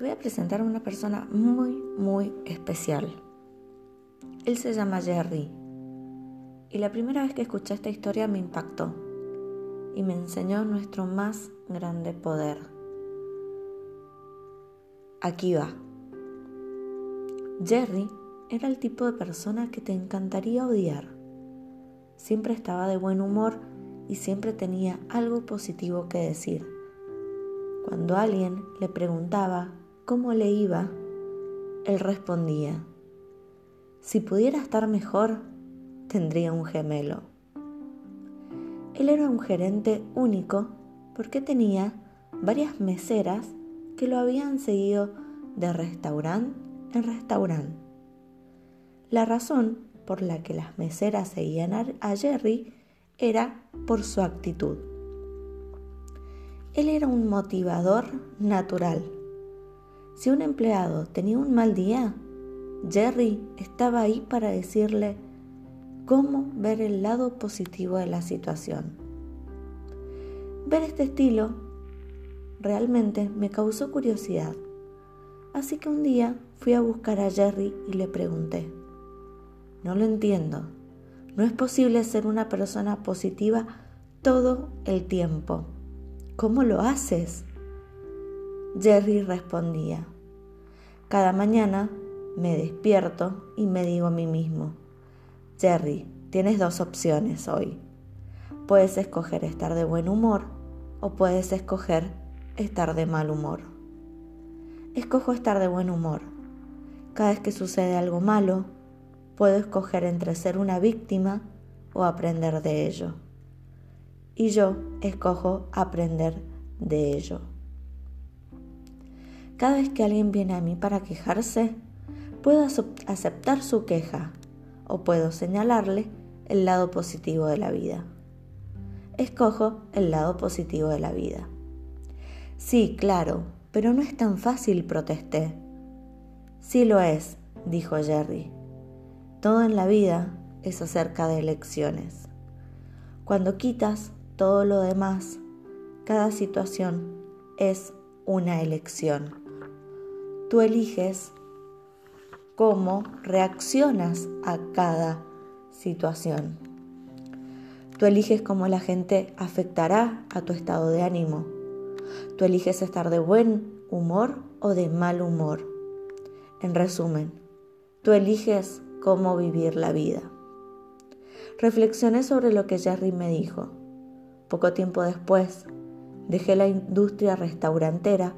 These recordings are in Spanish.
Te voy a presentar a una persona muy, muy especial. Él se llama Jerry. Y la primera vez que escuché esta historia me impactó y me enseñó nuestro más grande poder. Aquí va. Jerry era el tipo de persona que te encantaría odiar. Siempre estaba de buen humor y siempre tenía algo positivo que decir. Cuando alguien le preguntaba cómo le iba, él respondía, si pudiera estar mejor, tendría un gemelo. Él era un gerente único porque tenía varias meseras que lo habían seguido de restaurante en restaurante. La razón por la que las meseras seguían a Jerry era por su actitud. Él era un motivador natural si un empleado tenía un mal día, Jerry estaba ahí para decirle cómo ver el lado positivo de la situación. Ver este estilo realmente me causó curiosidad, así que un día fui a buscar a Jerry y le pregunté, no lo entiendo, no es posible ser una persona positiva todo el tiempo. ¿Cómo lo haces? Jerry respondía, cada mañana me despierto y me digo a mí mismo, Jerry, tienes dos opciones hoy. Puedes escoger estar de buen humor o puedes escoger estar de mal humor. Escojo estar de buen humor. Cada vez que sucede algo malo, puedo escoger entre ser una víctima o aprender de ello. Y yo escojo aprender de ello. Cada vez que alguien viene a mí para quejarse, puedo aceptar su queja o puedo señalarle el lado positivo de la vida. Escojo el lado positivo de la vida. Sí, claro, pero no es tan fácil, protesté. Sí lo es, dijo Jerry. Todo en la vida es acerca de elecciones. Cuando quitas todo lo demás, cada situación es una elección. Tú eliges cómo reaccionas a cada situación. Tú eliges cómo la gente afectará a tu estado de ánimo. Tú eliges estar de buen humor o de mal humor. En resumen, tú eliges cómo vivir la vida. Reflexioné sobre lo que Jerry me dijo. Poco tiempo después, dejé la industria restaurantera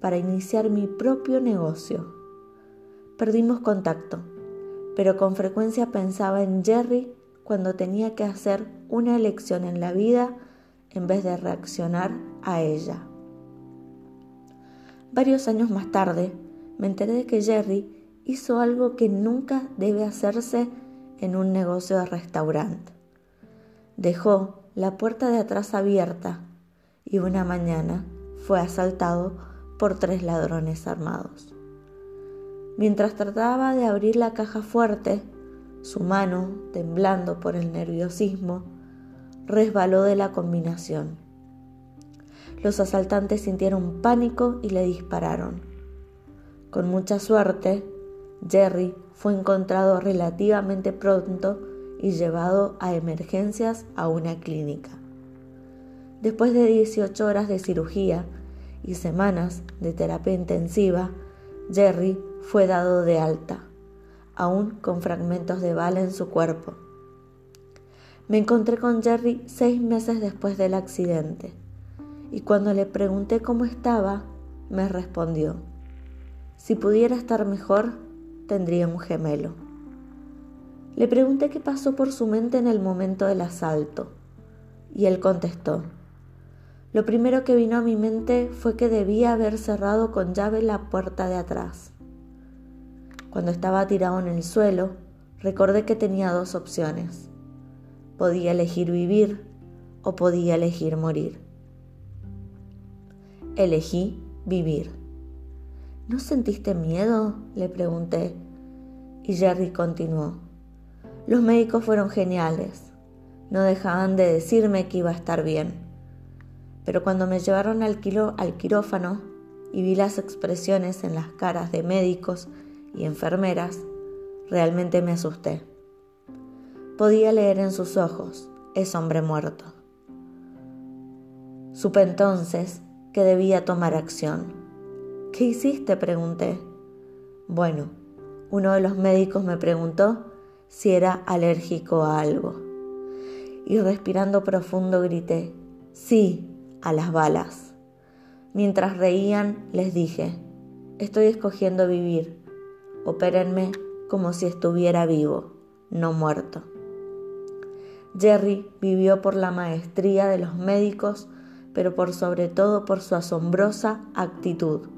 para iniciar mi propio negocio. Perdimos contacto, pero con frecuencia pensaba en Jerry cuando tenía que hacer una elección en la vida en vez de reaccionar a ella. Varios años más tarde, me enteré de que Jerry hizo algo que nunca debe hacerse en un negocio de restaurante. Dejó la puerta de atrás abierta y una mañana fue asaltado por tres ladrones armados. Mientras trataba de abrir la caja fuerte, su mano, temblando por el nerviosismo, resbaló de la combinación. Los asaltantes sintieron pánico y le dispararon. Con mucha suerte, Jerry fue encontrado relativamente pronto y llevado a emergencias a una clínica. Después de 18 horas de cirugía, y semanas de terapia intensiva, Jerry fue dado de alta, aún con fragmentos de bala en su cuerpo. Me encontré con Jerry seis meses después del accidente y cuando le pregunté cómo estaba, me respondió, si pudiera estar mejor, tendría un gemelo. Le pregunté qué pasó por su mente en el momento del asalto y él contestó, lo primero que vino a mi mente fue que debía haber cerrado con llave la puerta de atrás. Cuando estaba tirado en el suelo, recordé que tenía dos opciones. Podía elegir vivir o podía elegir morir. Elegí vivir. ¿No sentiste miedo? le pregunté. Y Jerry continuó. Los médicos fueron geniales. No dejaban de decirme que iba a estar bien pero cuando me llevaron al, quirófano y vi las expresiones en las caras de médicos y enfermeras, realmente me asusté. Podía leer en sus ojos, es hombre muerto. Supe entonces que debía tomar acción. ¿Qué hiciste? pregunté. Bueno, uno de los médicos me preguntó si era alérgico a algo. Y respirando profundo grité, sí, a las balas. Mientras reían, les dije, estoy escogiendo vivir, opérenme como si estuviera vivo, no muerto. Jerry vivió por la maestría de los médicos, pero por sobre todo por su asombrosa actitud.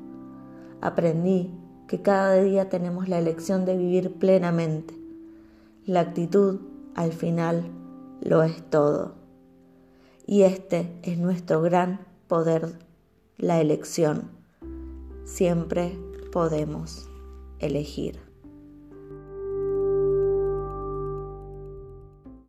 Aprendí que cada día tenemos la elección de vivir plenamente. La actitud, al final, lo es todo. Y este es nuestro gran poder, la elección. Siempre podemos elegir.